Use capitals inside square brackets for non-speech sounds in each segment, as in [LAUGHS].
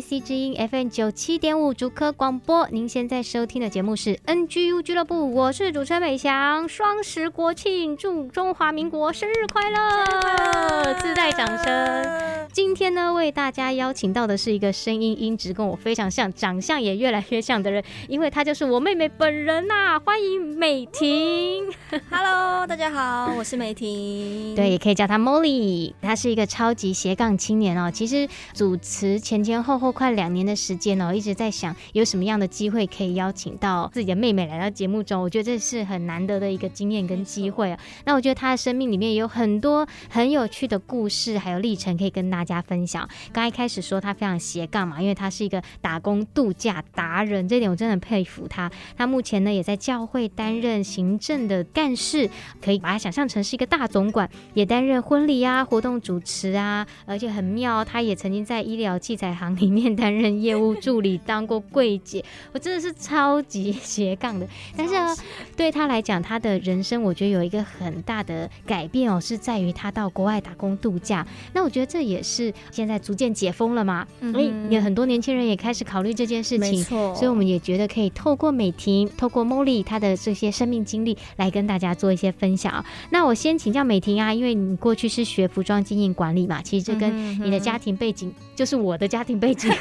IC 之音 FM 九七点五竹科广播。您现在收听的节目是 NGU 俱乐部，我是主持人美翔。双十国庆，祝中华民国生日快乐！自带掌声。今天呢，为大家邀请到的是一个声音音质跟我非常像，长相也越来越像的人，因为她就是我妹妹本人呐、啊！欢迎美婷。Hello，大家好，我是美婷。[LAUGHS] 对，也可以叫她 Molly。她是一个超级斜杠青年哦。其实主持。前前后后快两年的时间哦，一直在想有什么样的机会可以邀请到自己的妹妹来到节目中。我觉得这是很难得的一个经验跟机会啊。那我觉得她的生命里面有很多很有趣的故事，还有历程可以跟大家分享。刚一开始说他非常斜杠嘛，因为他是一个打工度假达人，这点我真的很佩服他。他目前呢也在教会担任行政的干事，可以把他想象成是一个大总管，也担任婚礼啊、活动主持啊，而且很妙，他也曾经在医疗。器材行里面担任业务助理，当过柜姐，我真的是超级斜杠的。但是啊，对他来讲，他的人生我觉得有一个很大的改变哦，是在于他到国外打工度假。那我觉得这也是现在逐渐解封了嘛，所以有很多年轻人也开始考虑这件事情。没错，所以我们也觉得可以透过美婷，透过 Molly 她的这些生命经历来跟大家做一些分享。那我先请教美婷啊，因为你过去是学服装经营管理嘛，其实这跟你的家庭背景就是我。的家庭背景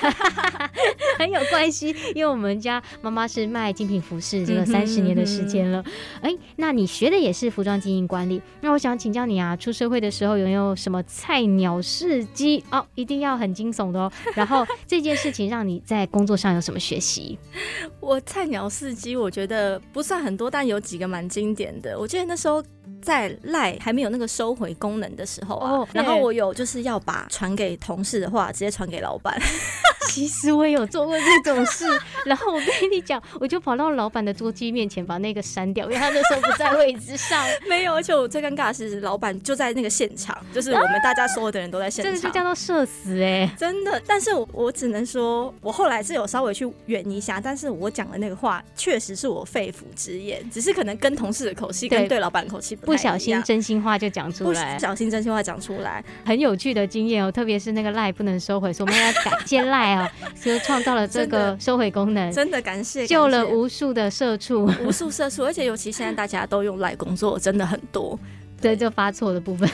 [LAUGHS] 很有关系，因为我们家妈妈是卖精品服饰，这个三十年的时间了。哎、欸，那你学的也是服装经营管理？那我想请教你啊，出社会的时候有没有什么菜鸟事迹哦？一定要很惊悚的哦。然后这件事情让你在工作上有什么学习？[LAUGHS] 我菜鸟事迹，我觉得不算很多，但有几个蛮经典的。我记得那时候。在赖还没有那个收回功能的时候啊，oh, 然后我有就是要把传给同事的话直接传给老板。[LAUGHS] 其实我也有做过这种事，然后我跟你讲，我就跑到老板的桌机面前把那个删掉，因为他那时候不在位置上。[LAUGHS] 没有，而且我最尴尬的是老板就在那个现场，就是我们大家所有的人都在现场，这就叫做社死哎、欸，真的。但是我我只能说，我后来是有稍微去圆一下，但是我讲的那个话确实是我肺腑之言，只是可能跟同事的口气跟对老板的口气不小心真心话就讲出来，不小心真心话讲出来，很有趣的经验哦。特别是那个赖不能收回，所以我们要感谢赖啊，[LAUGHS] 就创造了这个收回功能，真的感谢，救了无数的社畜，[LAUGHS] 无数社畜，而且尤其现在大家都用赖工作，真的很多。对，就发错的部分。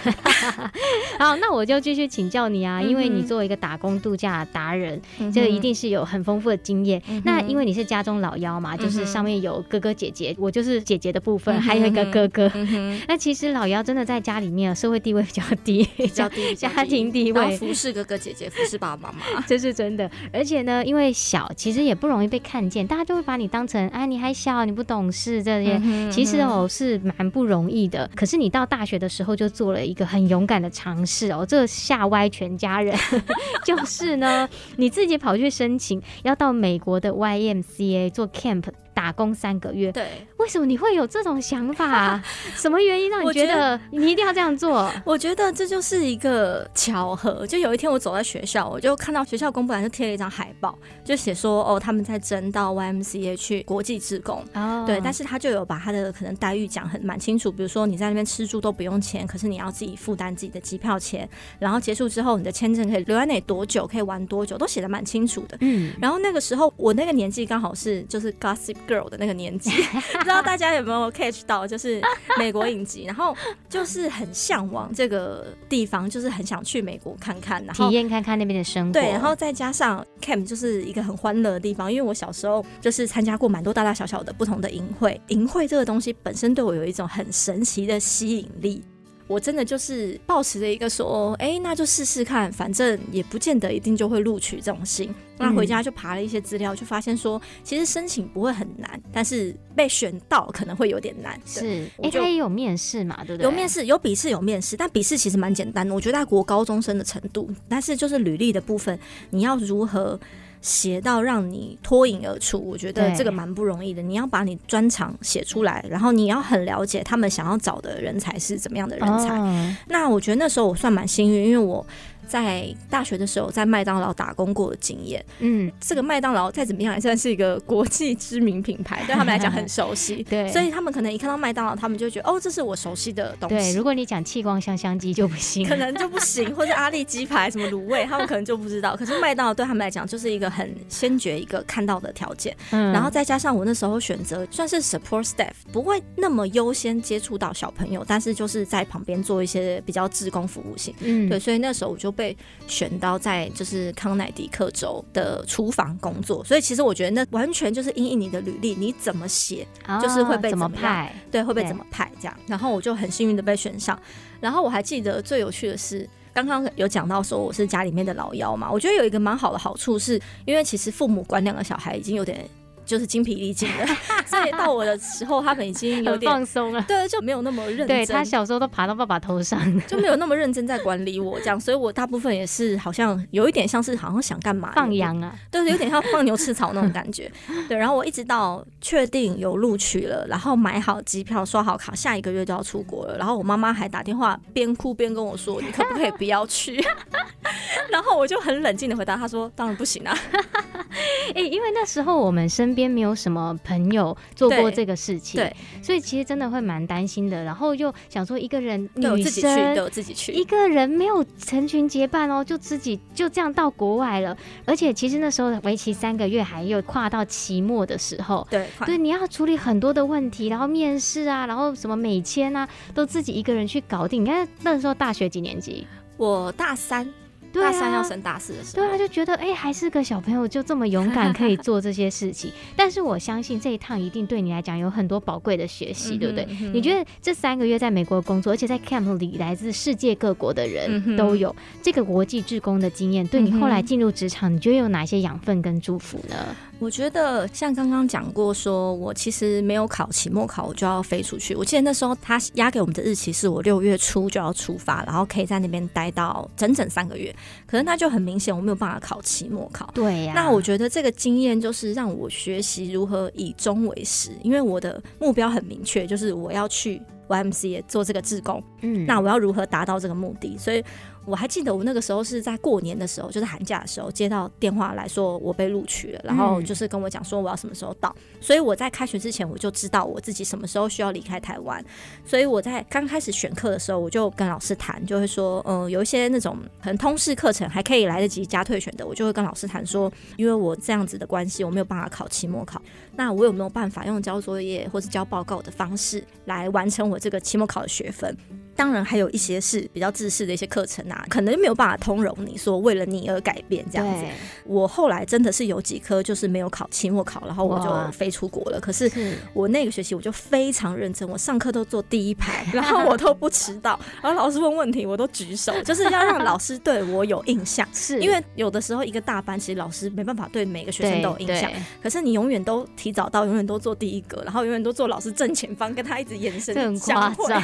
[LAUGHS] 好，那我就继续请教你啊，因为你作为一个打工度假达人，嗯、这个一定是有很丰富的经验。嗯、那因为你是家中老幺嘛，嗯、就是上面有哥哥姐姐，我就是姐姐的部分，嗯、还有一个哥哥。嗯、[LAUGHS] 那其实老幺真的在家里面社会地位比较低，比较低，[LAUGHS] 家庭地位服侍哥哥姐姐，服侍爸爸妈妈，这是真的。而且呢，因为小，其实也不容易被看见，大家就会把你当成哎，你还小，你不懂事这些。嗯、其实哦，是蛮不容易的。可是你到大学的时候就做了一个很勇敢的尝试哦，这吓歪全家人。[LAUGHS] 就是呢，你自己跑去申请要到美国的 YMCA 做 camp。打工三个月，对，为什么你会有这种想法？[LAUGHS] 什么原因让你觉得你一定要这样做？[LAUGHS] 我觉得这就是一个巧合。就有一天我走在学校，我就看到学校公布栏就贴了一张海报，就写说哦，他们在征到 YMCA 去国际职工。哦，对，但是他就有把他的可能待遇讲很蛮清楚，比如说你在那边吃住都不用钱，可是你要自己负担自己的机票钱，然后结束之后你的签证可以留在那里多久，可以玩多久，都写的蛮清楚的。嗯，然后那个时候我那个年纪刚好是就是 Gossip Girl 的那个年纪，不知道大家有没有 catch 到，就是美国影集，然后就是很向往这个地方，就是很想去美国看看，然后体验看看那边的生活。对，然后再加上 camp 就是一个很欢乐的地方，因为我小时候就是参加过蛮多大大小小的不同的营会，营会这个东西本身对我有一种很神奇的吸引力。我真的就是抱持着一个说，哎、欸，那就试试看，反正也不见得一定就会录取这种心。那回家就爬了一些资料，就发现说，其实申请不会很难，但是被选到可能会有点难。是，哎，他也有面试嘛，对不对？有面试，有笔试，有面试，但笔试其实蛮简单的，我觉得在国高中生的程度。但是就是履历的部分，你要如何写到让你脱颖而出？我觉得这个蛮不容易的。你要把你专长写出来，然后你要很了解他们想要找的人才是怎么样的人才。哦、那我觉得那时候我算蛮幸运，因为我。在大学的时候，在麦当劳打工过的经验，嗯，这个麦当劳再怎么样，也算是一个国际知名品牌，对他们来讲很熟悉，[LAUGHS] 对，所以他们可能一看到麦当劳，他们就觉得哦，这是我熟悉的东西。对，如果你讲气光香香鸡就不行，可能就不行，[LAUGHS] 或者阿力鸡排什么卤味，他们可能就不知道。可是麦当劳对他们来讲，就是一个很先决一个看到的条件。嗯，然后再加上我那时候选择算是 support staff，不会那么优先接触到小朋友，但是就是在旁边做一些比较志工服务性。嗯，对，所以那时候我就被选到在就是康乃狄克州的厨房工作，所以其实我觉得那完全就是因应你的履历，你怎么写，就是会被怎么派，对，会被怎么派这样。然后我就很幸运的被选上。然后我还记得最有趣的是，刚刚有讲到说我是家里面的老幺嘛，我觉得有一个蛮好的好处是，因为其实父母管两个小孩已经有点。就是精疲力尽的，[LAUGHS] 所以到我的时候，他们已经有点放松了。对，就没有那么认真。对，他小时候都爬到爸爸头上，[LAUGHS] 就没有那么认真在管理我这样。所以我大部分也是好像有一点像是好像想干嘛放羊啊，对，有点像放牛吃草那种感觉。[LAUGHS] 对，然后我一直到确定有录取了，然后买好机票、刷好卡，下一个月就要出国了。然后我妈妈还打电话边哭边跟我说：“你可不可以不要去？”然后我就很冷静的回答她说：“当然不行啊。”哎，因为那时候我们身边没有什么朋友做过这个事情，对，所以其实真的会蛮担心的。然后又想说一个人女生，自己去，对，自己去，一个人没有成群结伴哦，就自己就这样到国外了。而且其实那时候为期三个月，还有跨到期末的时候，对，对，你要处理很多的问题，然后面试啊，然后什么美签啊，都自己一个人去搞定。你看那时候大学几年级？我大三。大三要升大四的时候，对啊，就觉得哎、欸，还是个小朋友，就这么勇敢，可以做这些事情。[LAUGHS] 但是我相信这一趟一定对你来讲有很多宝贵的学习，对不对？你觉得这三个月在美国工作，而且在 camp 里来自世界各国的人都有这个国际志工的经验，对你后来进入职场，你觉得有哪些养分跟祝福呢？我觉得像刚刚讲过，说我其实没有考期末考，我就要飞出去。我记得那时候他压给我们的日期是我六月初就要出发，然后可以在那边待到整整三个月。可是那就很明显我没有办法考期末考。对呀。那我觉得这个经验就是让我学习如何以终为始，因为我的目标很明确，就是我要去 YMCA 做这个志工。嗯。那我要如何达到这个目的？所以。我还记得我那个时候是在过年的时候，就是寒假的时候接到电话来说我被录取了，然后就是跟我讲说我要什么时候到，所以我在开学之前我就知道我自己什么时候需要离开台湾，所以我在刚开始选课的时候我就跟老师谈，就会说，嗯，有一些那种可能通识课程还可以来得及加退选的，我就会跟老师谈说，因为我这样子的关系，我没有办法考期末考，那我有没有办法用交作业或是交报告的方式来完成我这个期末考的学分？当然还有一些是比较自私的一些课程啊，可能就没有办法通融你说为了你而改变这样子。我后来真的是有几科就是没有考期末考，然后我就飞出国了。可是我那个学期我就非常认真，我上课都坐第一排，[LAUGHS] 然后我都不迟到，然后老师问问题我都举手，就是要让老师对我有印象。是因为有的时候一个大班其实老师没办法对每个学生都有印象，可是你永远都提早到，永远都坐第一个，然后永远都坐老师正前方，跟他一直眼神交汇，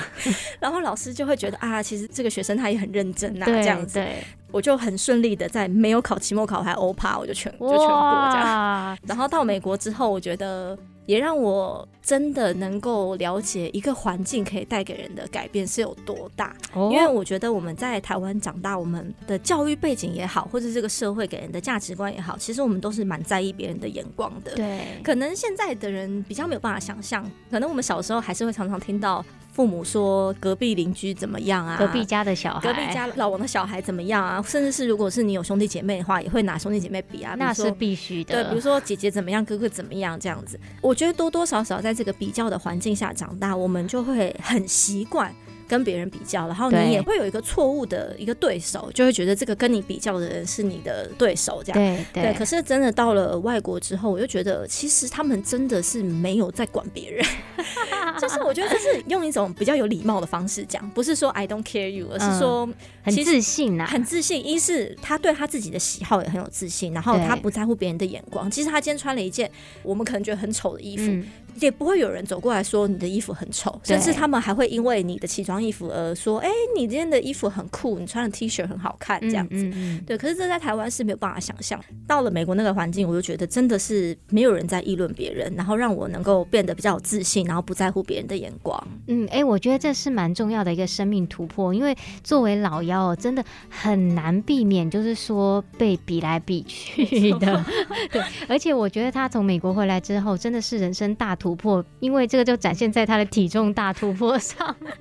然后老师。就会觉得啊，其实这个学生他也很认真呐、啊，这样子，对，我就很顺利的在没有考期末考还欧趴，我就全就全过这样。[LAUGHS] 然后到美国之后，我觉得也让我真的能够了解一个环境可以带给人的改变是有多大。因为我觉得我们在台湾长大，我们的教育背景也好，或者这个社会给人的价值观也好，其实我们都是蛮在意别人的眼光的。对，可能现在的人比较没有办法想象，可能我们小时候还是会常常听到。父母说隔壁邻居怎么样啊？隔壁家的小孩，隔壁家老王的小孩怎么样啊？甚至是如果是你有兄弟姐妹的话，也会拿兄弟姐妹比啊。那是必须的。对，比如说姐姐怎么样，哥哥怎么样，这样子。我觉得多多少少在这个比较的环境下长大，我们就会很习惯跟别人比较，然后你也会有一个错误的一个对手，就会觉得这个跟你比较的人是你的对手，这样对对，对。可是真的到了外国之后，我就觉得其实他们真的是没有在管别人，[LAUGHS] 就是我觉得就是用一种比较有礼貌的方式讲，不是说 I don't care you，而是说、嗯、很自信呐，很自信。一是他对他自己的喜好也很有自信，然后他不在乎别人的眼光。其实他今天穿了一件我们可能觉得很丑的衣服。嗯也不会有人走过来说你的衣服很丑，甚至他们还会因为你的奇装异服而说：“哎、欸，你今天的衣服很酷，你穿的 T 恤很好看。”这样子，嗯嗯嗯，对。可是这在台湾是没有办法想象。到了美国那个环境，我就觉得真的是没有人在议论别人，然后让我能够变得比较有自信，然后不在乎别人的眼光。嗯，哎、欸，我觉得这是蛮重要的一个生命突破，因为作为老幺，真的很难避免，就是说被比来比去的。[LAUGHS] 对，而且我觉得他从美国回来之后，真的是人生大突破，因为。这个就展现在他的体重大突破上面。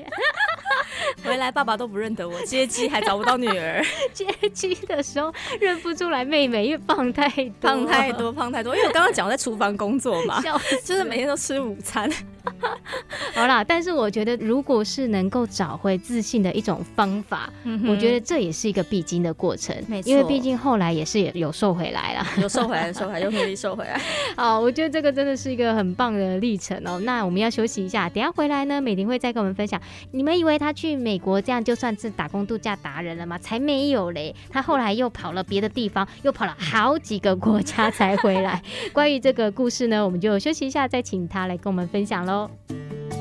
[LAUGHS] 回来爸爸都不认得我，接机还找不到女儿。接机的时候认不出来妹妹，因为胖太多，胖 [LAUGHS] 太多，胖太多。因为我刚刚讲我在厨房工作嘛，就是每天都吃午餐。[LAUGHS] 好啦，但是我觉得，如果是能够找回自信的一种方法，嗯、我觉得这也是一个必经的过程。没错，因为毕竟后来也是有瘦回来了，[LAUGHS] 有瘦回来，瘦回来，又努力瘦回来。[LAUGHS] 好，我觉得这个真的是一个很棒的历程哦。那我们要休息一下，等下回来呢，美玲会再跟我们分享。你们以为他去美国这样就算是打工度假达人了吗？才没有嘞！他后来又跑了别的地方，又跑了好几个国家才回来。关于这个故事呢，我们就休息一下，再请他来跟我们分享喽。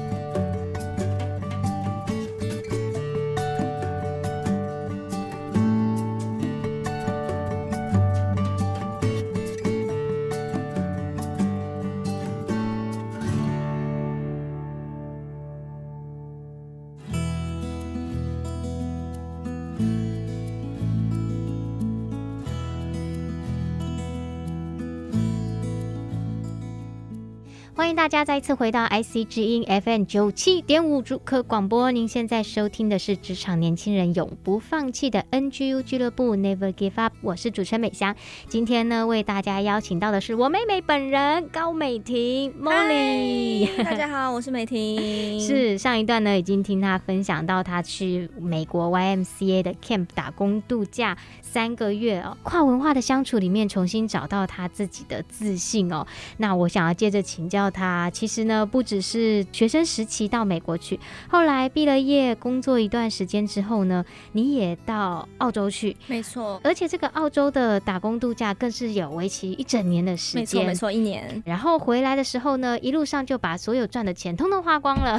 欢迎大家再次回到 IC 之音 FM 九七点五主客广播。您现在收听的是职场年轻人永不放弃的 NGU 俱乐部 Never Give Up。我是主持人美香。今天呢，为大家邀请到的是我妹妹本人高美婷 Molly。大家好，我是美婷。[LAUGHS] 是上一段呢，已经听她分享到她去美国 YMCA 的 Camp 打工度假三个月哦，跨文化的相处里面重新找到她自己的自信哦。那我想要接着请教。他其实呢，不只是学生时期到美国去，后来毕了业，工作一段时间之后呢，你也到澳洲去，没错。而且这个澳洲的打工度假更是有为期一整年的时间，没错，没错，一年。然后回来的时候呢，一路上就把所有赚的钱通通花光了。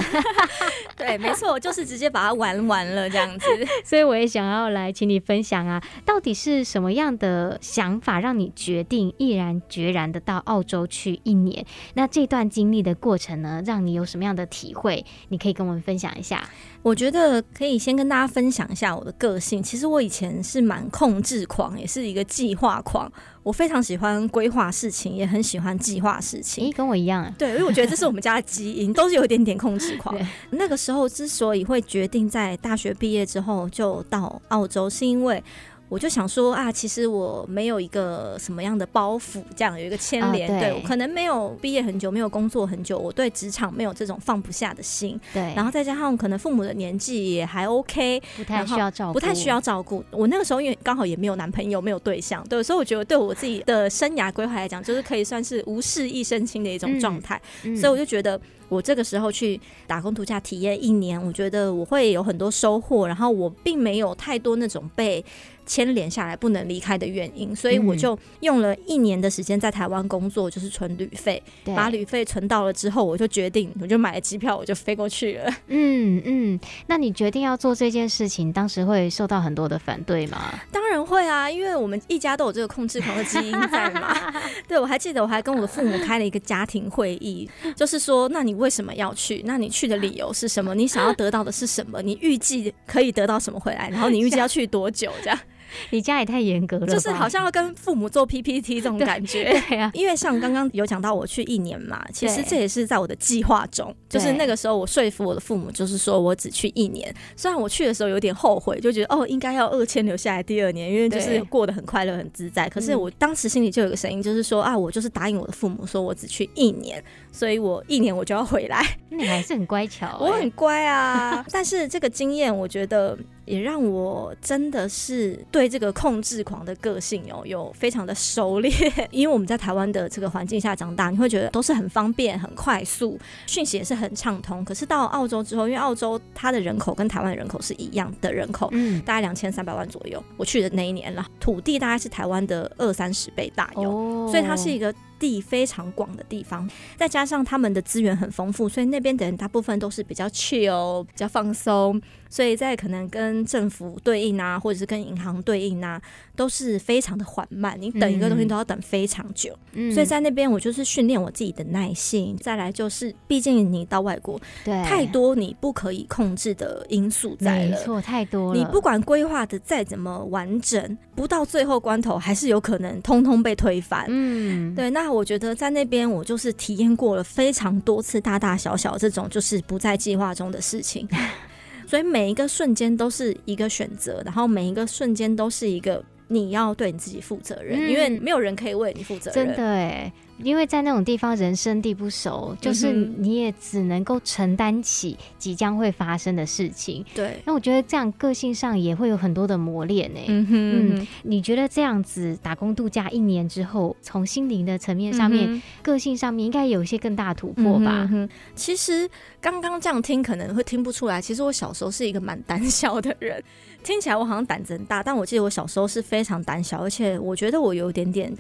[LAUGHS] 对，没错，就是直接把它玩完了这样子。[LAUGHS] 所以我也想要来请你分享啊，到底是什么样的想法让你决定毅然决然的到澳洲去一年？那这段。经历的过程呢，让你有什么样的体会？你可以跟我们分享一下。我觉得可以先跟大家分享一下我的个性。其实我以前是蛮控制狂，也是一个计划狂。我非常喜欢规划事情，也很喜欢计划事情。诶，跟我一样啊。对，因为我觉得这是我们家的基因，都是有一点点控制狂。那个时候之所以会决定在大学毕业之后就到澳洲，是因为。我就想说啊，其实我没有一个什么样的包袱，这样有一个牵连，哦、对，对我可能没有毕业很久，没有工作很久，我对职场没有这种放不下的心，对。然后再加上可能父母的年纪也还 OK，不太需要照顾，不太需要照顾。我那个时候因为刚好也没有男朋友，没有对象，对，所以我觉得对我自己的生涯规划来讲，就是可以算是无事一身轻的一种状态，嗯嗯、所以我就觉得。我这个时候去打工度假体验一年，我觉得我会有很多收获，然后我并没有太多那种被牵连下来不能离开的原因，所以我就用了一年的时间在台湾工作，就是存旅费，把旅费存到了之后，我就决定，我就买了机票，我就飞过去了。[LAUGHS] 嗯嗯，那你决定要做这件事情，当时会受到很多的反对吗？当然会啊，因为我们一家都有这个控制狂的基因在嘛。[LAUGHS] 对，我还记得，我还跟我的父母开了一个家庭会议，就是说，那你。为什么要去？那你去的理由是什么？你想要得到的是什么？你预计可以得到什么回来？然后你预计要去多久？这样。[LAUGHS] 你家也太严格了，就是好像要跟父母做 PPT 这种 [LAUGHS] 感觉。对，呀啊，因为像刚刚有讲到我去一年嘛，其实这也是在我的计划中，就是那个时候我说服我的父母，就是说我只去一年。虽然我去的时候有点后悔，就觉得哦，应该要二千留下来第二年，因为就是过得很快乐、很自在。可是我当时心里就有个声音，就是说啊，我就是答应我的父母，说我只去一年，所以我一年我就要回来。[LAUGHS] 你还是很乖巧欸，我很乖啊。[LAUGHS] 但是这个经验，我觉得。也让我真的是对这个控制狂的个性哦，有非常的熟练。[LAUGHS] 因为我们在台湾的这个环境下长大，你会觉得都是很方便、很快速，讯息也是很畅通。可是到澳洲之后，因为澳洲它的人口跟台湾的人口是一样的人口，嗯，大概两千三百万左右。我去的那一年了，土地大概是台湾的二三十倍大有，哦，所以它是一个。地非常广的地方，再加上他们的资源很丰富，所以那边的人大部分都是比较 chill、比较放松，所以在可能跟政府对应啊，或者是跟银行对应啊，都是非常的缓慢。你等一个东西都要等非常久，嗯、所以在那边我就是训练我自己的耐性。再来就是，毕竟你到外国，对，太多你不可以控制的因素在了，没错，太多了。你不管规划的再怎么完整，不到最后关头，还是有可能通通被推翻。嗯，对，那。我觉得在那边，我就是体验过了非常多次大大小小这种就是不在计划中的事情，[LAUGHS] 所以每一个瞬间都是一个选择，然后每一个瞬间都是一个你要对你自己负责任，因为没有人可以为你负责任。真的哎。因为在那种地方人生地不熟，就是你也只能够承担起即将会发生的事情。对，那我觉得这样个性上也会有很多的磨练呢。嗯哼，嗯，你觉得这样子打工度假一年之后，从心灵的层面上面、嗯、个性上面，应该有一些更大突破吧？嗯、其实刚刚这样听可能会听不出来，其实我小时候是一个蛮 [LAUGHS] 胆小的人。听起来我好像胆子很大，但我记得我小时候是非常胆小，而且我觉得我有一点点。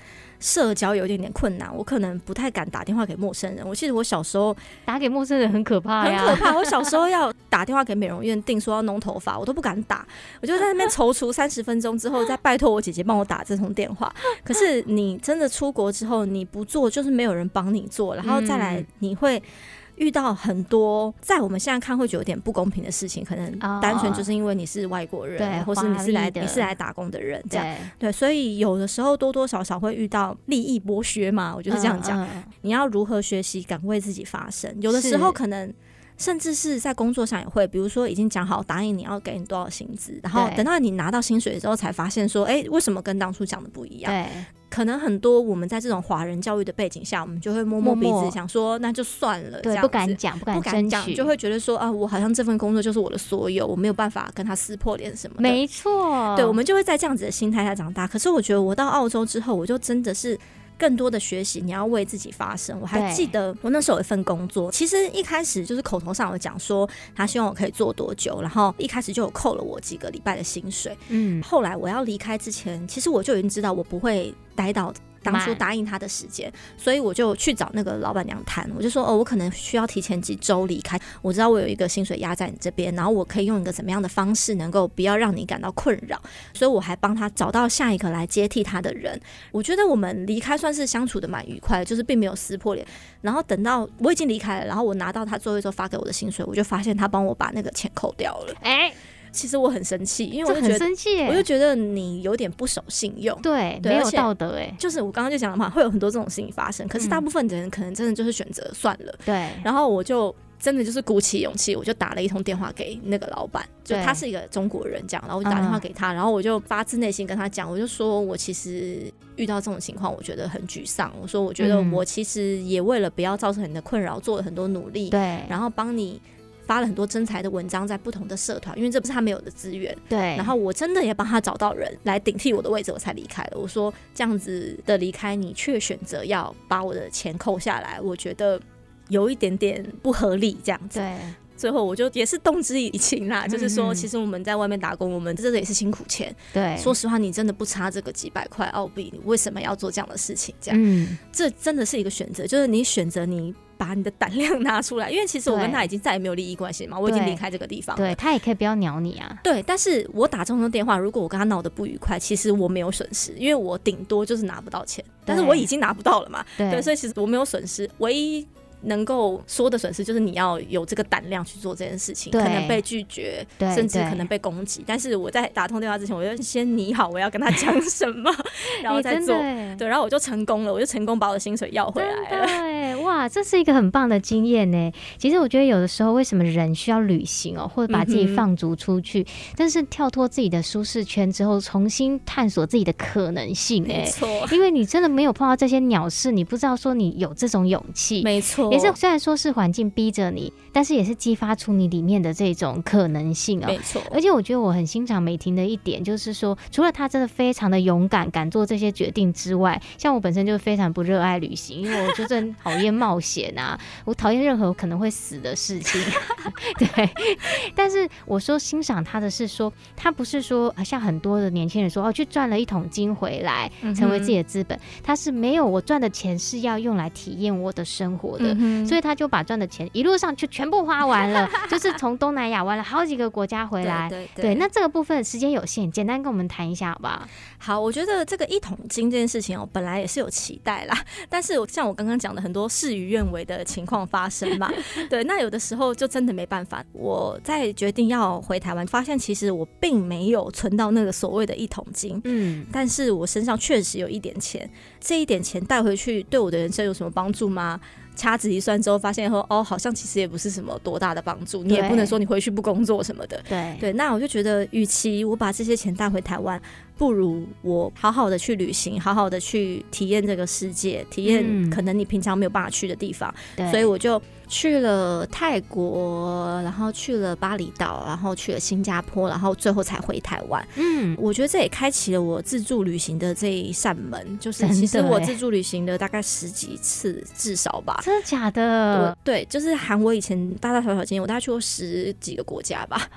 社交有一点点困难，我可能不太敢打电话给陌生人。我记得我小时候打给陌生人很可怕呀，很可怕。我小时候要打电话给美容院定说要弄头发，我都不敢打，我就在那边踌躇三十分钟之后，再拜托我姐姐帮我打这通电话。[LAUGHS] 可是你真的出国之后，你不做就是没有人帮你做，然后再来你会。遇到很多在我们现在看会觉得有点不公平的事情，可能单纯就是因为你是外国人，对、oh，或是你是来你是来打工的人，这样。对，对，所以有的时候多多少少会遇到利益剥削嘛，我就是这样讲。Uh, uh, 你要如何学习敢为自己发声？有的时候可能甚至是在工作上也会，比如说已经讲好答应你要给你多少薪资，然后等到你拿到薪水之后才发现说，哎、欸，为什么跟当初讲的不一样？对。可能很多我们在这种华人教育的背景下，我们就会摸摸鼻子，想说那就算了，对，不敢讲，不敢讲，就会觉得说啊，我好像这份工作就是我的所有，我没有办法跟他撕破脸什么的。没错，对，我们就会在这样子的心态下长大。可是我觉得我到澳洲之后，我就真的是。更多的学习，你要为自己发声。我还记得我那时候有一份工作，其实一开始就是口头上有讲说他希望我可以做多久，然后一开始就有扣了我几个礼拜的薪水。嗯，后来我要离开之前，其实我就已经知道我不会待到。当初答应他的时间，所以我就去找那个老板娘谈，我就说哦，我可能需要提前几周离开。我知道我有一个薪水压在你这边，然后我可以用一个怎么样的方式，能够不要让你感到困扰。所以我还帮他找到下一个来接替他的人。我觉得我们离开算是相处的蛮愉快的，就是并没有撕破脸。然后等到我已经离开了，然后我拿到他最后一周发给我的薪水，我就发现他帮我把那个钱扣掉了。哎。其实我很生气，因为我就觉得，生气，我就觉得你有点不守信用，对，对，没有道德，哎，就是我刚刚就讲了嘛，会有很多这种事情发生，可是大部分的人可能真的就是选择算了，对、嗯。然后我就真的就是鼓起勇气，我就打了一通电话给那个老板，就他是一个中国人，这样，然后我就打电话给他，然后我就发自内心跟他讲，我就说我其实遇到这种情况，我觉得很沮丧，我说我觉得我其实也为了不要造成你的困扰，做了很多努力，对，然后帮你。发了很多真才的文章在不同的社团，因为这不是他没有的资源。对，然后我真的也帮他找到人来顶替我的位置，我才离开了。我说这样子的离开，你却选择要把我的钱扣下来，我觉得有一点点不合理。这样子，对，最后我就也是动之以情啦，嗯、就是说，其实我们在外面打工，我们这个也是辛苦钱。对，说实话，你真的不差这个几百块澳币，你为什么要做这样的事情？这样，嗯，这真的是一个选择，就是你选择你。把你的胆量 [LAUGHS] 拿出来，因为其实我跟他已经再也没有利益关系嘛，我已经离开这个地方。对，他也可以不要鸟你啊。对，但是我打这通电话，如果我跟他闹得不愉快，其实我没有损失，因为我顶多就是拿不到钱，但是我已经拿不到了嘛。对，对，所以其实我没有损失，唯一能够说的损失，就是你要有这个胆量去做这件事情，对可能被拒绝，对甚至可能被攻击。但是我在打通电话之前，我就先拟好我要跟他讲什么，[LAUGHS] 然后再做。对，然后我就成功了，我就成功把我的薪水要回来了。对，哇，这是一个很棒的经验呢。其实我觉得有的时候，为什么人需要旅行哦，或者把自己放逐出去，嗯、但是跳脱自己的舒适圈之后，重新探索自己的可能性。哎，没错，因为你真的没有碰到这些鸟事，你不知道说你有这种勇气。没错，也是虽然说是环境逼着你，但是也是激发出你里面的这种可能性啊。没错，而且我觉得我很欣赏美婷的一点，就是说，除了她真的非常的勇敢，敢做这些决定之外，像我本身就非常不热爱旅行，因为我就是很讨厌冒险啊，我讨厌任何可能会死的事情。[LAUGHS] 对，但是我说欣赏她的是说，她不是说像很多的年轻人说哦，去赚了一桶金回来，成为自己的资本，她是没有，我赚的钱是要用来体验我的生活的。嗯、所以他就把赚的钱一路上就全部花完了，[LAUGHS] 就是从东南亚玩了好几个国家回来。对，对，对，对，那这个部分时间有限，简单跟我们谈一下好不好？好，我觉得这个一桶金这件事情哦，本来也是有期待啦，[LAUGHS] 但是我像我刚刚讲的很多事与愿违的情况发生嘛。[LAUGHS] 对，那有的时候就真的没办法。我在决定要回台湾，发现其实我并没有存到那个所谓的一桶金，嗯，但是我身上确实有一点钱，这一点钱带回去对我的人生有什么帮助吗？掐指一算之后，发现说哦，好像其实也不是什么多大的帮助。你也不能说你回去不工作什么的。对对，那我就觉得，与其我把这些钱带回台湾，不如我好好的去旅行，好好的去体验这个世界，体验可能你平常没有办法去的地方。嗯、所以我就去了泰国，然后去了巴厘岛，然后去了新加坡，然后最后才回台湾。嗯，我觉得这也开启了我自助旅行的这一扇门。就是其实我自助旅行的大概十几次，至少吧。真的假的？对，就是含我以前大大小小经验，我大概去过十几个国家吧。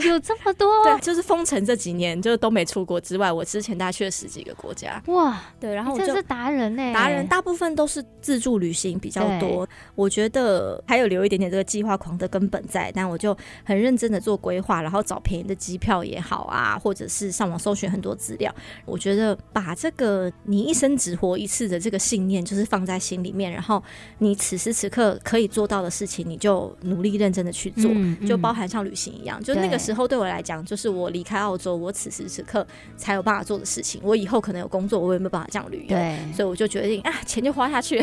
有这么多？对，就是封城这几年，就都没出国之外，我之前大概去了十几个国家。哇，对，然后我就真是达人呢。达人大部分都是自助旅行比较多。我觉得还有留一点点这个计划狂的根本在，但我就很认真的做规划，然后找便宜的机票也好啊，或者是上网搜寻很多资料。我觉得把这个你一生只活一次的这个信念，就是放在心里面，然后你此时此刻可以做到的事情，你就努力认真的去做，嗯嗯、就包含像旅行一样，就那个。时候对我来讲，就是我离开澳洲，我此时此刻才有办法做的事情。我以后可能有工作，我也没有办法这样旅游，对，所以我就决定啊，钱就花下去，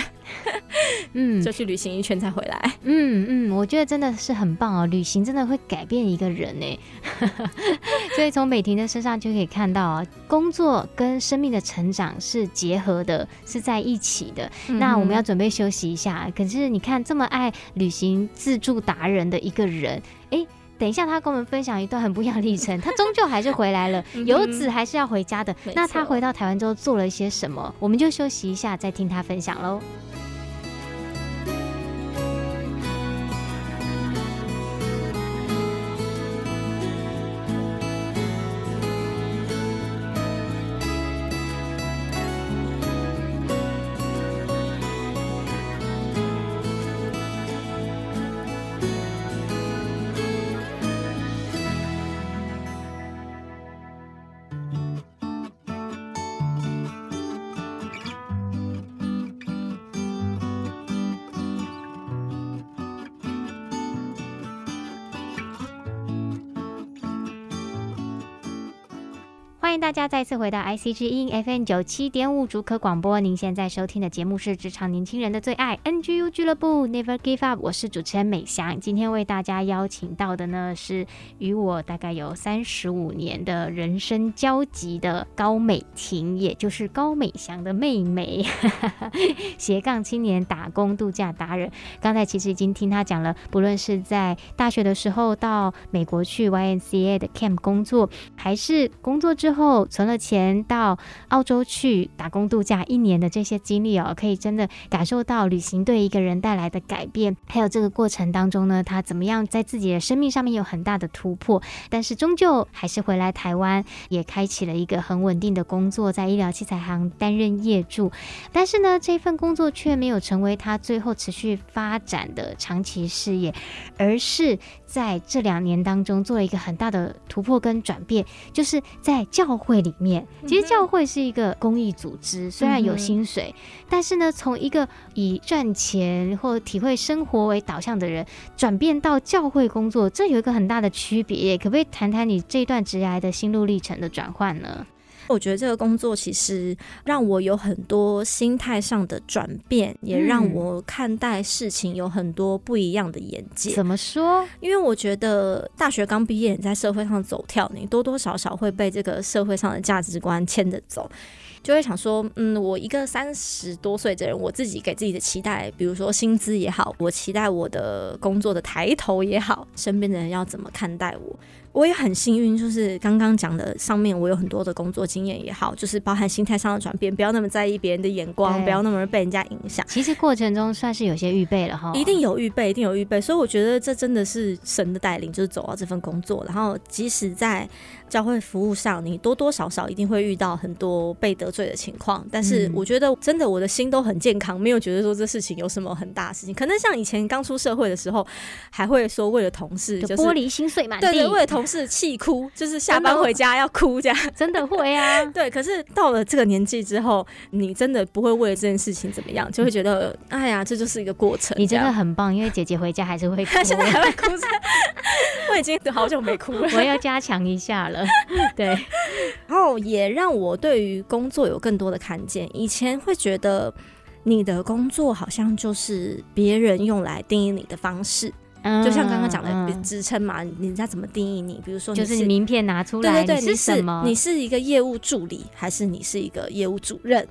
[LAUGHS] 嗯，就去旅行一圈才回来。嗯嗯，我觉得真的是很棒哦，旅行真的会改变一个人呢。[LAUGHS] 所以从美婷的身上就可以看到啊，工作跟生命的成长是结合的，是在一起的。嗯、那我们要准备休息一下，可是你看这么爱旅行、自助达人的一个人，哎。等一下，他跟我们分享一段很不一样的历程。他终究还是回来了，[LAUGHS] 游子还是要回家的。那他回到台湾之后做了一些什么？我们就休息一下，再听他分享喽。欢迎大家再次回到 IC 之音 FM 九七点五竹科广播。您现在收听的节目是职场年轻人的最爱 NGU 俱乐部 Never Give Up。我是主持人美翔。今天为大家邀请到的呢，是与我大概有三十五年的人生交集的高美婷，也就是高美翔的妹妹，[LAUGHS] 斜杠青年打工度假达人。刚才其实已经听她讲了，不论是在大学的时候到美国去 YNCA 的 Camp 工作，还是工作之后。后存了钱到澳洲去打工度假一年的这些经历哦，可以真的感受到旅行对一个人带来的改变。还有这个过程当中呢，他怎么样在自己的生命上面有很大的突破，但是终究还是回来台湾，也开启了一个很稳定的工作，在医疗器材行担任业主。但是呢，这份工作却没有成为他最后持续发展的长期事业，而是在这两年当中做了一个很大的突破跟转变，就是在教教会里面，其实教会是一个公益组织，虽然有薪水，但是呢，从一个以赚钱或体会生活为导向的人，转变到教会工作，这有一个很大的区别。可不可以谈谈你这段职涯的心路历程的转换呢？我觉得这个工作其实让我有很多心态上的转变，也让我看待事情有很多不一样的眼界。怎么说？因为我觉得大学刚毕业，你在社会上走跳，你多多少少会被这个社会上的价值观牵着走。就会想说，嗯，我一个三十多岁的人，我自己给自己的期待，比如说薪资也好，我期待我的工作的抬头也好，身边的人要怎么看待我。我也很幸运，就是刚刚讲的上面，我有很多的工作经验也好，就是包含心态上的转变，不要那么在意别人的眼光，不要那么被人家影响。其实过程中算是有些预备了哈，一定有预备，一定有预备。所以我觉得这真的是神的带领，就是走到这份工作，然后即使在。教会服务上，你多多少少一定会遇到很多被得罪的情况，但是我觉得真的我的心都很健康，没有觉得说这事情有什么很大的事情。可能像以前刚出社会的时候，还会说为了同事就是玻璃心碎满地，对对，为了同事气哭，就是下班回家要哭这样，[LAUGHS] 真的会啊。[LAUGHS] 对，可是到了这个年纪之后，你真的不会为了这件事情怎么样，就会觉得哎呀，这就是一个过程。你真的很棒，因为姐姐回家还是会哭，[LAUGHS] 现在还会哭，我已经好久没哭了，我要加强一下了。对，然后也让我对于工作有更多的看见。以前会觉得你的工作好像就是别人用来定义你的方式，嗯、就像刚刚讲的职称嘛，人家怎么定义你？比如说你，就是你名片拿出来，对对对？你是，你是一个业务助理，还是你是一个业务主任？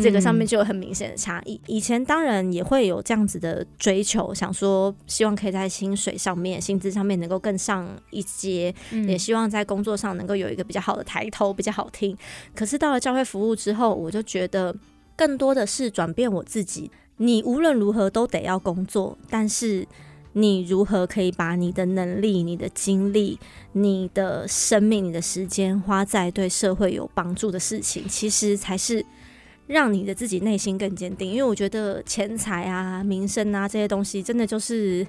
这个上面就有很明显的差异。以前当然也会有这样子的追求，想说希望可以在薪水上面、薪资上面能够更上一阶，也希望在工作上能够有一个比较好的抬头，比较好听。可是到了教会服务之后，我就觉得更多的是转变我自己。你无论如何都得要工作，但是你如何可以把你的能力、你的精力、你的生命、你的时间花在对社会有帮助的事情，其实才是。让你的自己内心更坚定，因为我觉得钱财啊、名声啊这些东西，真的就是。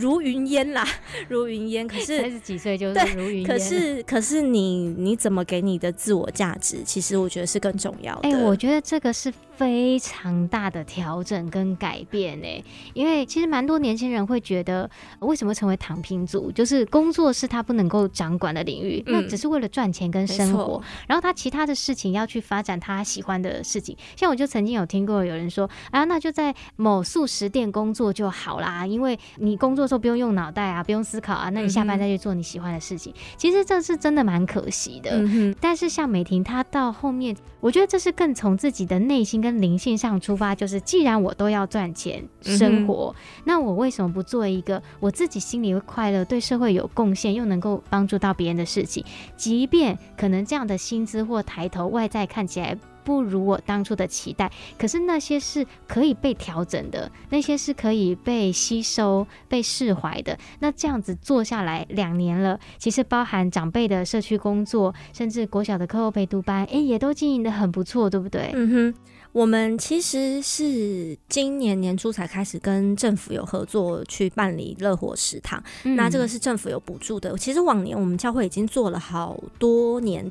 如云烟啦，[LAUGHS] 如云烟。可是 [LAUGHS] 三十几岁就是如云烟。可是，可是你你怎么给你的自我价值？其实我觉得是更重要的。哎、欸，我觉得这个是非常大的调整跟改变哎、欸，因为其实蛮多年轻人会觉得，为什么成为躺平族？就是工作是他不能够掌管的领域，嗯、那只是为了赚钱跟生活。然后他其他的事情要去发展他喜欢的事情。像我就曾经有听过有人说啊，那就在某素食店工作就好啦，因为你工作。说不用用脑袋啊，不用思考啊，那你下班再去做你喜欢的事情，嗯、其实这是真的蛮可惜的。嗯、但是像美婷，她到后面，我觉得这是更从自己的内心跟灵性上出发，就是既然我都要赚钱生活，嗯、那我为什么不做一个我自己心里会快乐、对社会有贡献又能够帮助到别人的事情？即便可能这样的薪资或抬头外在看起来。不如我当初的期待，可是那些是可以被调整的，那些是可以被吸收、被释怀的。那这样子做下来两年了，其实包含长辈的社区工作，甚至国小的课后陪读班，哎、欸，也都经营的很不错，对不对？嗯哼。我们其实是今年年初才开始跟政府有合作去办理乐活食堂，嗯、那这个是政府有补助的。其实往年我们教会已经做了好多年。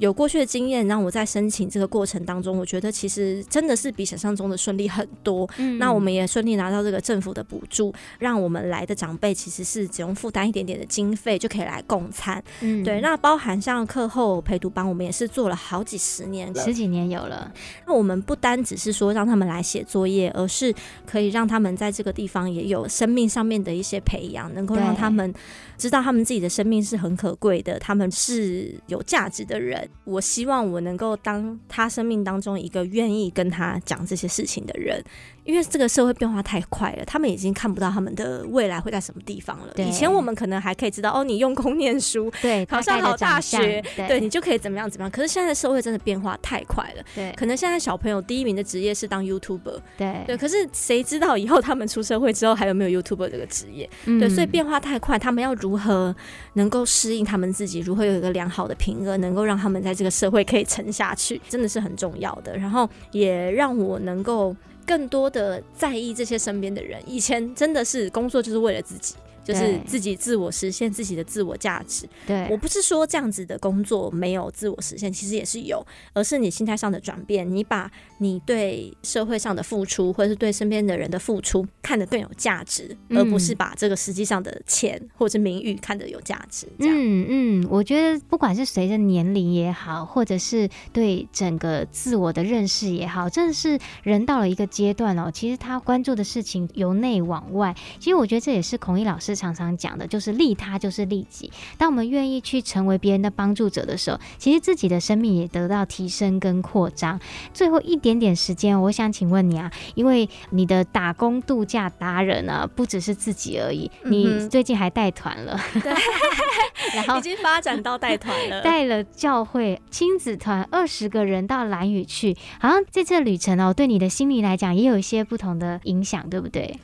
有过去的经验，让我在申请这个过程当中，我觉得其实真的是比想象中的顺利很多。嗯，那我们也顺利拿到这个政府的补助，让我们来的长辈其实是只用负担一点点的经费就可以来共餐。嗯，对。那包含像课后陪读班，我们也是做了好几十年，十几年有了。那我们不单只是说让他们来写作业，而是可以让他们在这个地方也有生命上面的一些培养，能够让他们知道他们自己的生命是很可贵的，他们是有价值的人。我希望我能够当他生命当中一个愿意跟他讲这些事情的人。因为这个社会变化太快了，他们已经看不到他们的未来会在什么地方了。以前我们可能还可以知道，哦，你用功念书，对，考上好大学，对，对你就可以怎么样怎么样。可是现在的社会真的变化太快了，对，可能现在小朋友第一名的职业是当 YouTuber，对对。可是谁知道以后他们出社会之后还有没有 YouTuber 这个职业？嗯、对，所以变化太快，他们要如何能够适应他们自己，如何有一个良好的平衡，能够让他们在这个社会可以沉下去，真的是很重要的。然后也让我能够。更多的在意这些身边的人，以前真的是工作就是为了自己，就是自己自我实现自己的自我价值。对，我不是说这样子的工作没有自我实现，其实也是有，而是你心态上的转变，你把你对社会上的付出，或者是对身边的人的付出看得更有价值，嗯，而不是把这个实际上的钱或者名誉看得有价值。嗯嗯，我觉得不管是随着年龄也好，或者是对整个自我的认识也好，真的是人到了一个阶段哦，其实他关注的事情由内往外。其实我觉得这也是孔毅老师常常讲的，就是利他就是利己。当我们愿意去成为别人的帮助者的时候，其实自己的生命也得到提升跟扩张。最后一点点时间，我想请问你啊，因为你的打工度假达人啊，不只是自己而已，你最近还带团了，对，[LAUGHS] 然后已经发展到带团了，[LAUGHS] 带了教会亲子团二十个人到兰屿去，好像这次旅程哦，对你的心理来讲也有一些不同的影响，对不对？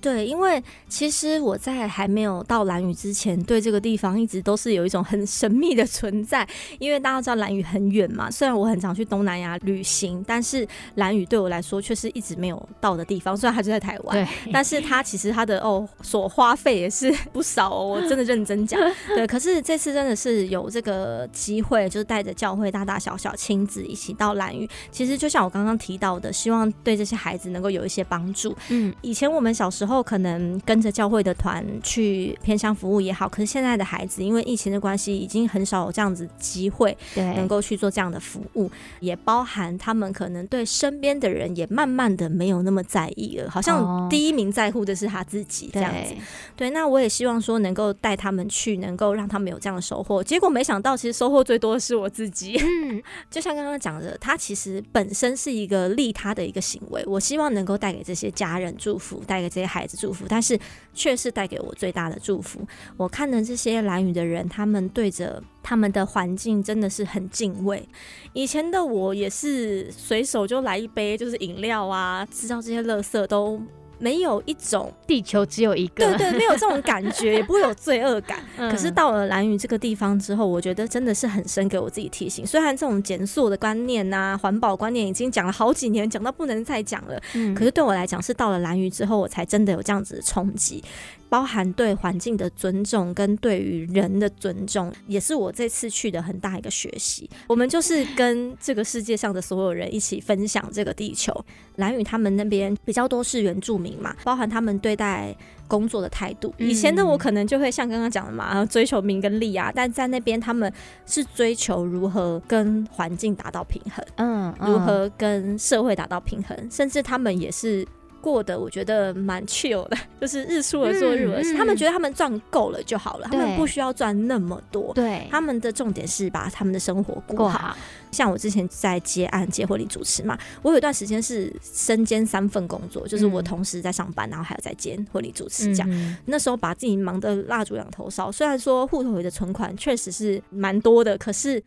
对，因为其实我在还没有到蓝屿之前，对这个地方一直都是有一种很神秘的存在。因为大家知道蓝屿很远嘛，虽然我很常去东南亚旅行，但是蓝屿对我来说却是一直没有到的地方。虽然它就在台湾，对，但是它其实它的哦所花费也是 [LAUGHS] 不少哦，我真的认真讲。[LAUGHS] 对，可是这次真的是有这个机会，就是带着教会大大小小亲子一起到蓝屿。其实就像我刚刚提到的，希望对这些孩子能够有一些帮助。嗯，以前我们小时候。后可能跟着教会的团去偏乡服务也好，可是现在的孩子因为疫情的关系，已经很少有这样子机会，能够去做这样的服务，也包含他们可能对身边的人也慢慢的没有那么在意了，好像第一名在乎的是他自己这样子。对，那我也希望说能够带他们去，能够让他们有这样的收获。结果没想到，其实收获最多的是我自己。嗯，[LAUGHS] 就像刚刚讲的，他其实本身是一个利他的一个行为，我希望能够带给这些家人祝福，带给这些孩孩子祝福，但是却是带给我最大的祝福。我看的这些蓝雨的人，他们对着他们的环境真的是很敬畏。以前的我也是随手就来一杯，就是饮料啊，知道这些垃圾都。没有一种地球只有一个，对对，没有这种感觉，[LAUGHS] 也不会有罪恶感。可是到了蓝屿这个地方之后，我觉得真的是很深给我自己提醒。虽然这种减速的观念啊、环保观念已经讲了好几年，讲到不能再讲了，可是对我来讲，是到了蓝屿之后，我才真的有这样子的冲击。包含对环境的尊重跟对于人的尊重，也是我这次去的很大一个学习。我们就是跟这个世界上的所有人一起分享这个地球。蓝宇他们那边比较多是原住民嘛，包含他们对待工作的态度。以前的我可能就会像刚刚讲的嘛，追求名跟利啊，但在那边他们是追求如何跟环境达到平衡，嗯，如何跟社会达到平衡，甚至他们也是。过得我觉得蛮 chill 的，[LAUGHS] 就是日出而作，日落而息。他们觉得他们赚够了就好了，他们不需要赚那么多。对，他们的重点是把他们的生活过好。像我之前在接案接婚礼主持嘛，我有一段时间是身兼三份工作，就是我同时在上班，然后还有在接婚礼主持这样。那时候把自己忙得蜡烛两头烧，虽然说户头里的存款确实是蛮多的，可是。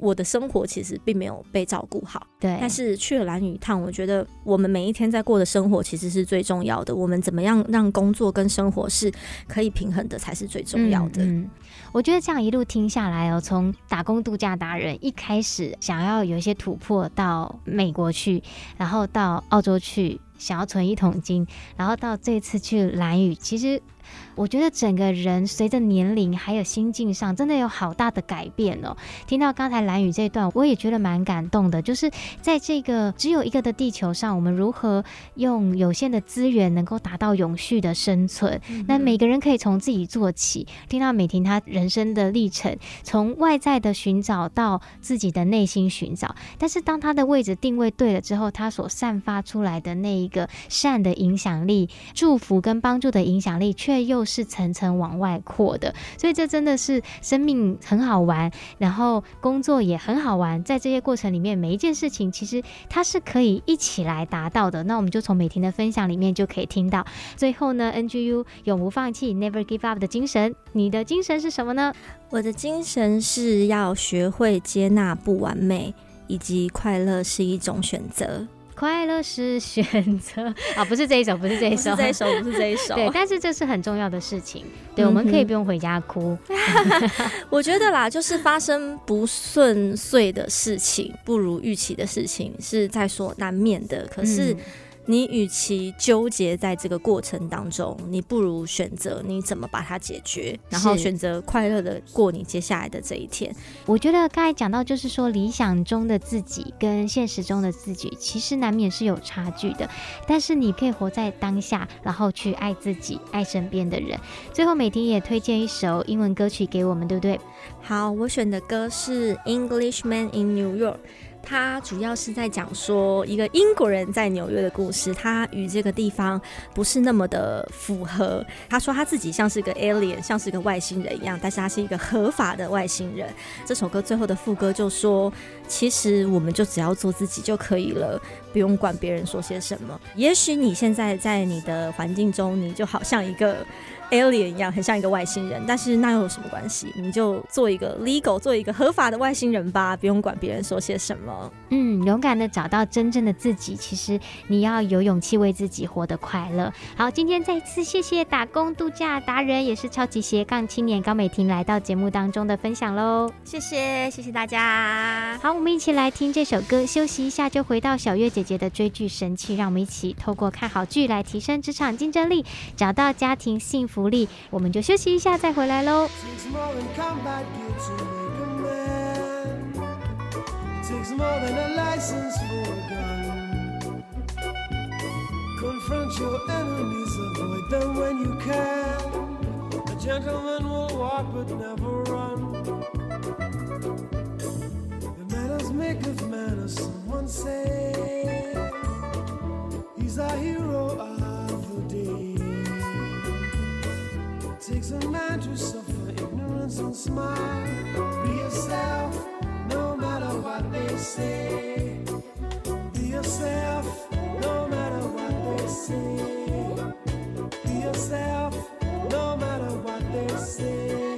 我的生活其实并没有被照顾好，对。但是去了蓝屿一趟，我觉得我们每一天在过的生活其实是最重要的。我们怎么样让工作跟生活是可以平衡的，才是最重要的。嗯，嗯，我觉得这样一路听下来哦，从打工度假达人一开始想要有一些突破，到美国去，然后到澳洲去，想要存一桶金，然后到这次去蓝屿，其实。我觉得整个人随着年龄还有心境上，真的有好大的改变哦。听到刚才蓝宇这段，我也觉得蛮感动的。就是在这个只有一个的地球上，我们如何用有限的资源能够达到永续的生存？那每个人可以从自己做起。听到美婷她人生的历程，从外在的寻找到自己的内心寻找，但是当她的位置定位对了之后，她所散发出来的那一个善的影响力、祝福跟帮助的影响力，却又是层层往外扩的，所以这真的是生命很好玩，然后工作也很好玩。在这些过程里面，每一件事情其实它是可以一起来达到的。那我们就从美婷的分享里面就可以听到。最后呢，NGU 永不放弃，Never Give Up 的精神。你的精神是什么呢？我的精神是要学会接纳不完美，以及快乐是一种选择。快乐是选择 [LAUGHS] 啊，不是这一首，不是这一首，不是这一首，不是这一首。对，但是这是很重要的事情。对，我们可以不用回家哭。[LAUGHS] 我觉得啦，就是发生不顺遂的事情，不如预期的事情是在所难免的。可是你与其纠结在这个过程当中，你不如选择你怎么把它解决，然后选择快乐的过你接下来的这一天。我觉得刚才讲到，就是说理想中的自己跟现实中的自己，其实难免是有差距的。但是你可以活在当下，然后去爱自己，爱身边的人。最后，美婷也推荐一首英文歌曲给我们，对不对？好，我选的歌是《Englishman in New York》。他主要是在讲说一个英国人在纽约的故事，他与这个地方不是那么的符合。他说他自己像是个 alien，像是个外星人一样，但是他是一个合法的外星人。这首歌最后的副歌就说：“其实我们就只要做自己就可以了，不用管别人说些什么。也许你现在在你的环境中，你就好像一个。” Alien 一样，很像一个外星人，但是那又有什么关系？你就做一个 legal，做一个合法的外星人吧，不用管别人说些什么。嗯，勇敢的找到真正的自己，其实你要有勇气为自己活得快乐。好，今天再一次谢谢打工度假达人，也是超级斜杠青年高美婷来到节目当中的分享喽。谢谢，谢谢大家。好，我们一起来听这首歌，休息一下就回到小月姐姐的追剧神器，让我们一起透过看好剧来提升职场竞争力，找到家庭幸福。力，我们就休息一下再回来喽。make of man, as someone say he's a hero of the day. It takes a man to suffer ignorance and smile. Be yourself, no matter what they say. Be yourself, no matter what they say. Be yourself, no matter what they say.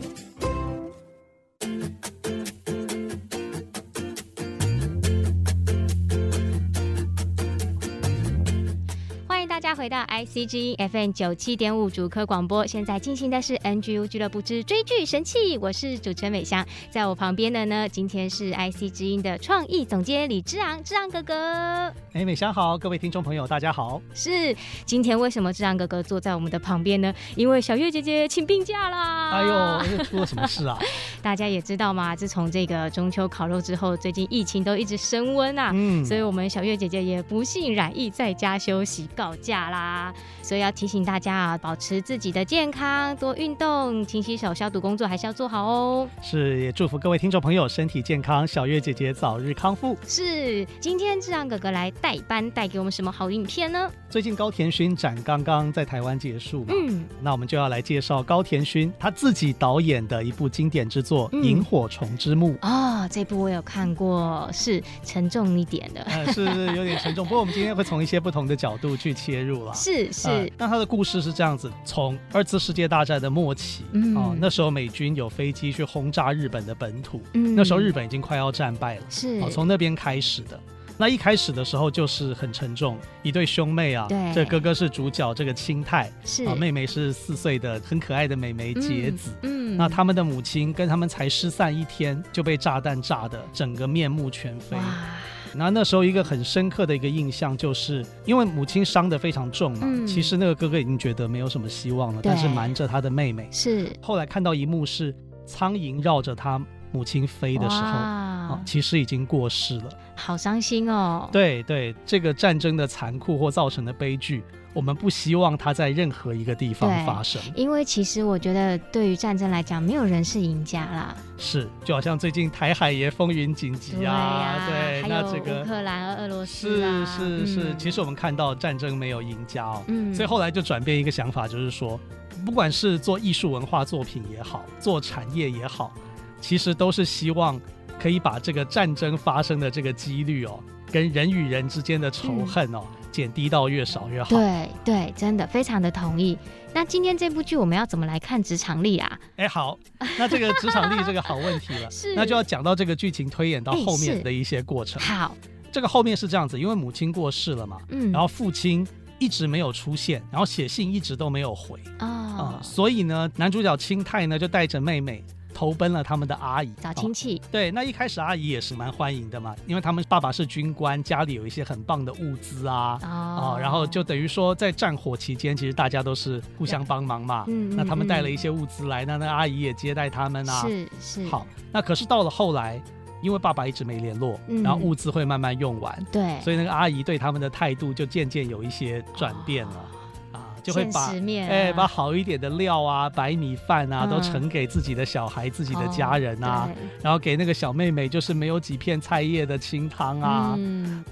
回到 IC 之音 FM 九七点五主科广播，现在进行的是 NGU 俱乐部之追剧神器，我是主持人美香，在我旁边的呢，今天是 IC 之音的创意总监李之昂，之昂哥哥。哎，美香好，各位听众朋友大家好。是，今天为什么志昂哥哥坐在我们的旁边呢？因为小月姐姐请病假啦。哎呦，又出了什么事啊？[LAUGHS] 大家也知道嘛，自从这个中秋烤肉之后，最近疫情都一直升温啊，嗯，所以我们小月姐姐也不幸染疫，在家休息告假啦，所以要提醒大家啊，保持自己的健康，多运动，勤洗手，消毒工作还是要做好哦。是，也祝福各位听众朋友身体健康，小月姐姐早日康复。是，今天志昂哥哥来代班，带给我们什么好影片呢？最近高田勋展刚刚在台湾结束嘛，嗯，那我们就要来介绍高田勋他自己导演的一部经典之作《萤火虫之墓》哦，这部我有看过，是沉重一点的，呃、是有点沉重。不过我们今天会从一些不同的角度去切入了。[LAUGHS] 是是，那、呃、他的故事是这样子：从二次世界大战的末期，嗯、呃，那时候美军有飞机去轰炸日本的本土，嗯，那时候日本已经快要战败了，是，从、呃、那边开始的。那一开始的时候就是很沉重，一对兄妹啊，对，这哥哥是主角，这个青太是。啊，妹妹是四岁的很可爱的妹妹杰子，嗯，嗯，那他们的母亲跟他们才失散一天就被炸弹炸的整个面目全非。那那时候一个很深刻的一个印象，就是因为母亲伤得非常重嘛，嗯、其实那个哥哥已经觉得没有什么希望了，但是瞒着他的妹妹。是后来看到一幕是苍蝇绕着他母亲飞的时候，啊，其实已经过世了，好伤心哦。对对，这个战争的残酷或造成的悲剧。我们不希望它在任何一个地方发生，因为其实我觉得对于战争来讲，没有人是赢家啦。是，就好像最近台海也风云紧急啊，对，对，那这个乌克兰、俄罗斯啊，是是是、嗯。其实我们看到战争没有赢家哦，嗯，所以后来就转变一个想法，就是说，不管是做艺术文化作品也好，做产业也好，其实都是希望可以把这个战争发生的这个几率哦，跟人与人之间的仇恨哦。嗯减低到越少越好。对对，真的非常的同意。那今天这部剧我们要怎么来看职场力啊？哎，好，那这个职场力这个好问题了，[LAUGHS] 是，那就要讲到这个剧情推演到后面的一些过程。好，这个后面是这样子，因为母亲过世了嘛，嗯，然后父亲一直没有出现，然后写信一直都没有回哦、嗯，所以呢，男主角清泰呢就带着妹妹。投奔了他们的阿姨，找亲戚。哦。对，那一开始阿姨也是蛮欢迎的嘛，因为他们爸爸是军官，家里有一些很棒的物资啊，哦，哦，然后就等于说在战火期间，其实大家都是互相帮忙嘛。嗯，那他们带了一些物资来，那那阿姨也接待他们啊。是是。好，那可是到了后来，因为爸爸一直没联络，嗯，然后物资会慢慢用完，对，所以那个阿姨对他们的态度就渐渐有一些转变了。哦就会把哎、欸，把好一点的料啊，白米饭啊，嗯、都盛给自己的小孩、自己的家人啊，哦、然后给那个小妹妹就是没有几片菜叶的清汤啊。嗯，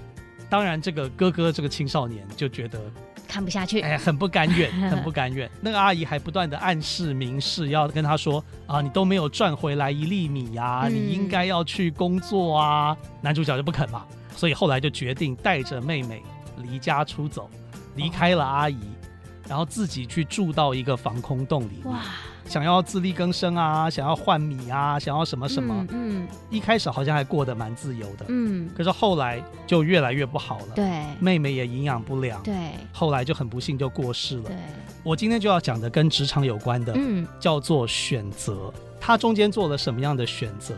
当然这个哥哥这个青少年就觉得看不下去，哎，很不甘愿，[LAUGHS] 很不甘愿。那个阿姨还不断的暗示、明示，要跟他说啊，你都没有赚回来一粒米呀、啊嗯，你应该要去工作啊。男主角就不肯嘛，所以后来就决定带着妹妹离家出走，离开了阿姨。哦然后自己去住到一个防空洞里面，哇！想要自力更生啊，想要换米啊，想要什么什么。嗯，嗯，一开始好像还过得蛮自由的，嗯。可是后来就越来越不好了，对。妹妹也营养不良，对。后来就很不幸就过世了，对。我今天就要讲的跟职场有关的，嗯，叫做选择。他中间做了什么样的选择？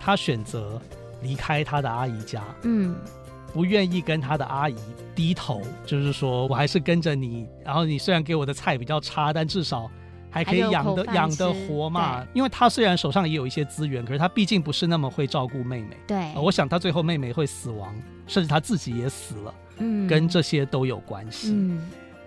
他选择离开他的阿姨家，嗯。不愿意跟他的阿姨低头，就是说我还是跟着你。然后你虽然给我的菜比较差，但至少还可以养得养得活嘛。因为他虽然手上也有一些资源，可是他毕竟不是那么会照顾妹妹。对，呃，我想他最后妹妹会死亡，甚至他自己也死了。嗯，跟这些都有关系。嗯。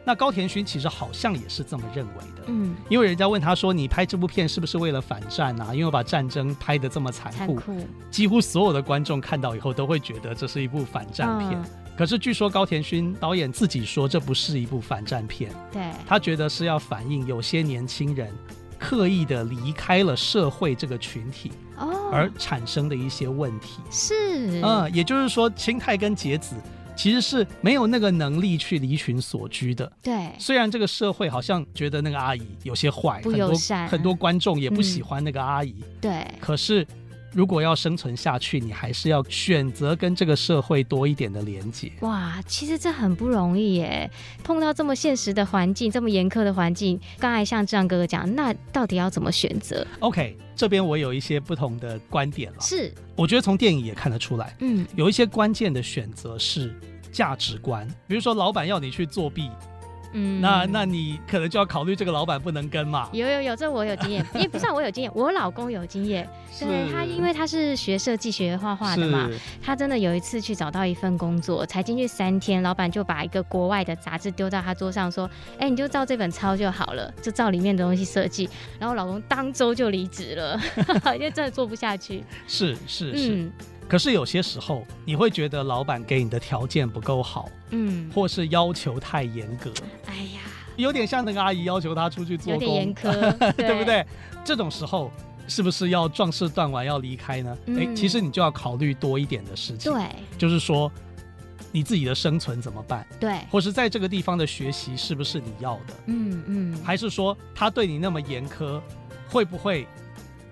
那高田勋其实好像也是这么认为的，嗯，因为人家问他说：“你拍这部片是不是为了反战啊？因为我把战争拍得这么残酷，残酷，几乎所有的观众看到以后都会觉得这是一部反战片。嗯、可是据说高田勋导演自己说这不是一部反战片，对，他觉得是要反映有些年轻人刻意的离开了社会这个群体，哦，而产生的一些问题。是，嗯，也就是说，清泰跟节子。其实是没有那个能力去离群索居的。对，虽然这个社会好像觉得那个阿姨有些坏，不友善，很多很多观众也不喜欢那个阿姨。嗯、对，可是如果要生存下去，你还是要选择跟这个社会多一点的连接。哇，其实这很不容易耶！碰到这么现实的环境，这么严苛的环境，刚才像志扬哥哥讲，那到底要怎么选择？OK，这边我有一些不同的观点了。是，我觉得从电影也看得出来，嗯，有一些关键的选择是。价值观，比如说老板要你去作弊，嗯，那那你可能就要考虑这个老板不能跟嘛。有有有，这我有经验，[LAUGHS] 也不算我有经验，我老公有经验。对他，因为他是学设计、学画画的嘛，他真的有一次去找到一份工作，才进去三天，老板就把一个国外的杂志丢到他桌上，说：“哎、欸，你就照这本抄就好了，就照里面的东西设计。”然后老公当周就离职了，[LAUGHS] 因为真的做不下去。是是是。嗯可是有些时候，你会觉得老板给你的条件不够好，嗯，或是要求太严格。哎呀，有点像那个阿姨要求他出去做工，有点严苛，[LAUGHS] 对，对不对？这种时候是不是要壮士断腕要离开呢？哎、嗯，其实你就要考虑多一点的事情。对，就是说你自己的生存怎么办？对，或是在这个地方的学习是不是你要的？嗯嗯，还是说他对你那么严苛，会不会？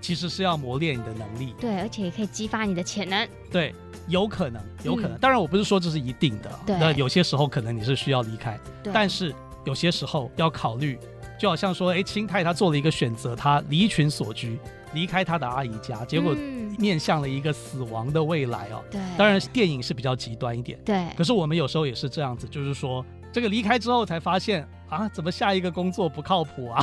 其实是要磨练你的能力，对，而且也可以激发你的潜能。对，有可能，有可能。嗯、当然，我不是说这是一定的。对。那有些时候可能你是需要离开，对但是有些时候要考虑，就好像说，哎，清泰他做了一个选择，他离群所居，离开他的阿姨家，结果面向了一个死亡的未来哦。对。当然，电影是比较极端一点。对。可是我们有时候也是这样子，就是说，这个离开之后才发现啊，怎么下一个工作不靠谱啊？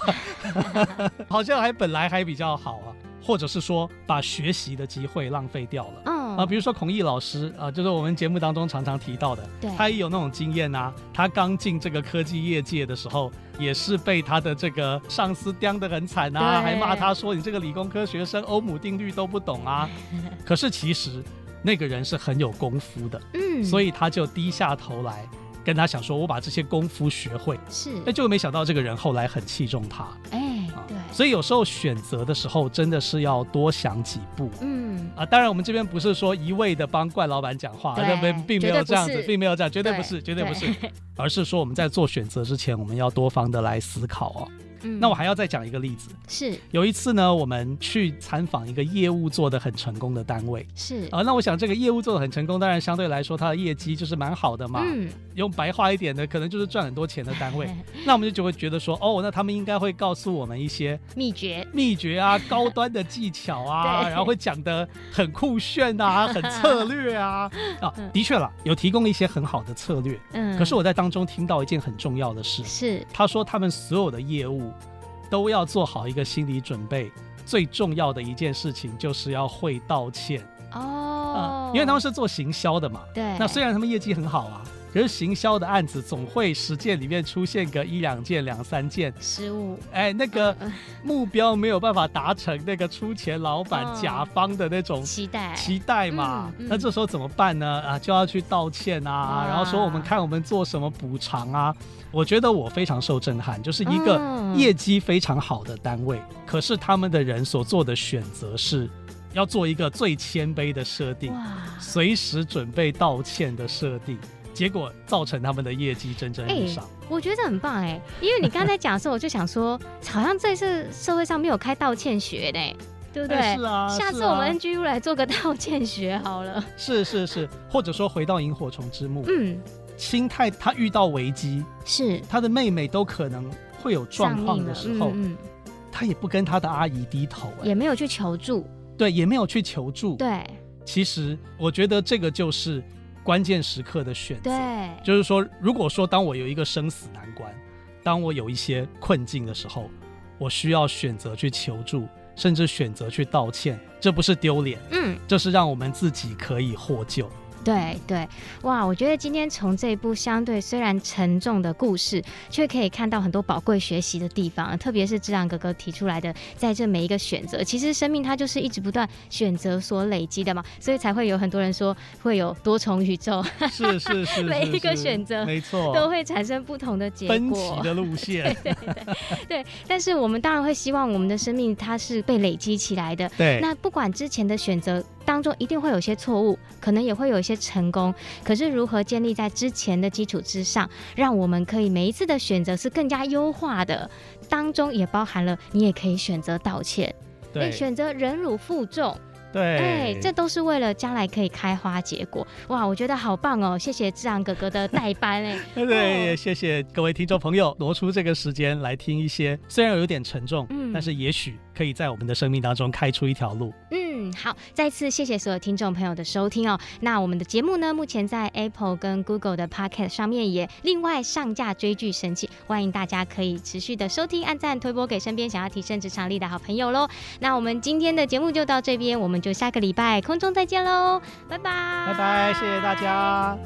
[LAUGHS] 好像还本来还比较好啊。或者是说把学习的机会浪费掉了，嗯啊，比如说孔毅老师啊，就是我们节目当中常常提到的，对，他也有那种经验啊。他刚进这个科技业界的时候，也是被他的这个上司刁得很惨啊，还骂他说你这个理工科学生欧姆定律都不懂啊。[LAUGHS] 可是其实那个人是很有功夫的，嗯，所以他就低下头来跟他想说，我把这些功夫学会，是，那就没想到这个人后来很器重他，哎。对所以有时候选择的时候，真的是要多想几步。嗯啊，当然我们这边不是说一味的帮怪老板讲话，这边并没有这样子，并没有这样，绝对不是，绝对不是，而是说我们在做选择之前，我们要多方的来思考哦。嗯、那我还要再讲一个例子，是。有一次呢，我们去参访一个业务做的很成功的单位，是。啊，那我想这个业务做的很成功，当然相对来说它的业绩就是蛮好的嘛。嗯，用白话一点的，可能就是赚很多钱的单位。[LAUGHS] 那我们就就会觉得说，哦，那他们应该会告诉我们一些秘诀、秘诀啊，高端的技巧啊，[LAUGHS] 然后会讲的很酷炫啊，[LAUGHS] 很策略啊。啊，的确了，有提供一些很好的策略。嗯，可是我在当中听到一件很重要的事，是。他说他们所有的业务。都要做好一个心理准备，最重要的一件事情就是要会道歉哦、嗯，因为他们是做行销的嘛，对，那虽然他们业绩很好啊。可是行销的案子总会十件里面出现个一两件、两三件。失误，哎，那个目标没有办法达成，那个出钱老板、嗯、甲方的那种期待。期待嘛，嗯嗯、那这时候怎么办呢？啊，就要去道歉啊，啊然后说我们看我们做什么补偿啊。我觉得我非常受震撼，就是一个业绩非常好的单位，嗯、可是他们的人所做的选择是要做一个最谦卑的设定，随时准备道歉的设定。结果造成他们的业绩蒸蒸日上。我觉得很棒哎，因为你刚才讲的时候，我就想说，[LAUGHS] 好像这次社会上没有开道歉学呢，对不对？是啊，下次我们 NGU 来做个道歉学好了。是是是，或者说回到萤火虫之墓，嗯，心态他遇到危机，是他的妹妹都可能会有状况的时候，嗯，他也不跟他的阿姨低头，也没有去求助，对，也没有去求助，对。其实我觉得这个就是。关键时刻的选择，对，就是说，如果说当我有一个生死难关，当我有一些困境的时候，我需要选择去求助，甚至选择去道歉，这不是丢脸，嗯，这是让我们自己可以获救。对对，哇！我觉得今天从这一部相对虽然沉重的故事，却可以看到很多宝贵学习的地方。特别是智朗哥哥提出来的，在这每一个选择，其实生命它就是一直不断选择所累积的嘛，所以才会有很多人说会有多重宇宙。是 [LAUGHS] 是是，每一个选择没错都会产生不同的结果，分歧的路线。[LAUGHS] 对对对，对，但是我们当然会希望我们的生命它是被累积起来的。对，那不管之前的选择。当中一定会有些错误，可能也会有一些成功。可是如何建立在之前的基础之上，让我们可以每一次的选择是更加优化的？当中也包含了你也可以选择道歉，对，选择忍辱负重。对，哎，这都是为了将来可以开花结果。哇，我觉得好棒哦！谢谢志昂哥哥的代班 [LAUGHS] 哎。对，也谢谢各位听众朋友挪出这个时间来听一些，虽然有点沉重，嗯，但是也许可以在我们的生命当中开出一条路。嗯，好，再次谢谢所有听众朋友的收听哦。那我们的节目呢，目前在 Apple 跟 Google 的 Pocket 上面也另外上架追剧神器，欢迎大家可以持续的收听、按赞、推播给身边想要提升职场力的好朋友喽。那我们今天的节目就到这边，我们。就下个礼拜空中再见喽，拜拜，拜拜，谢谢大家。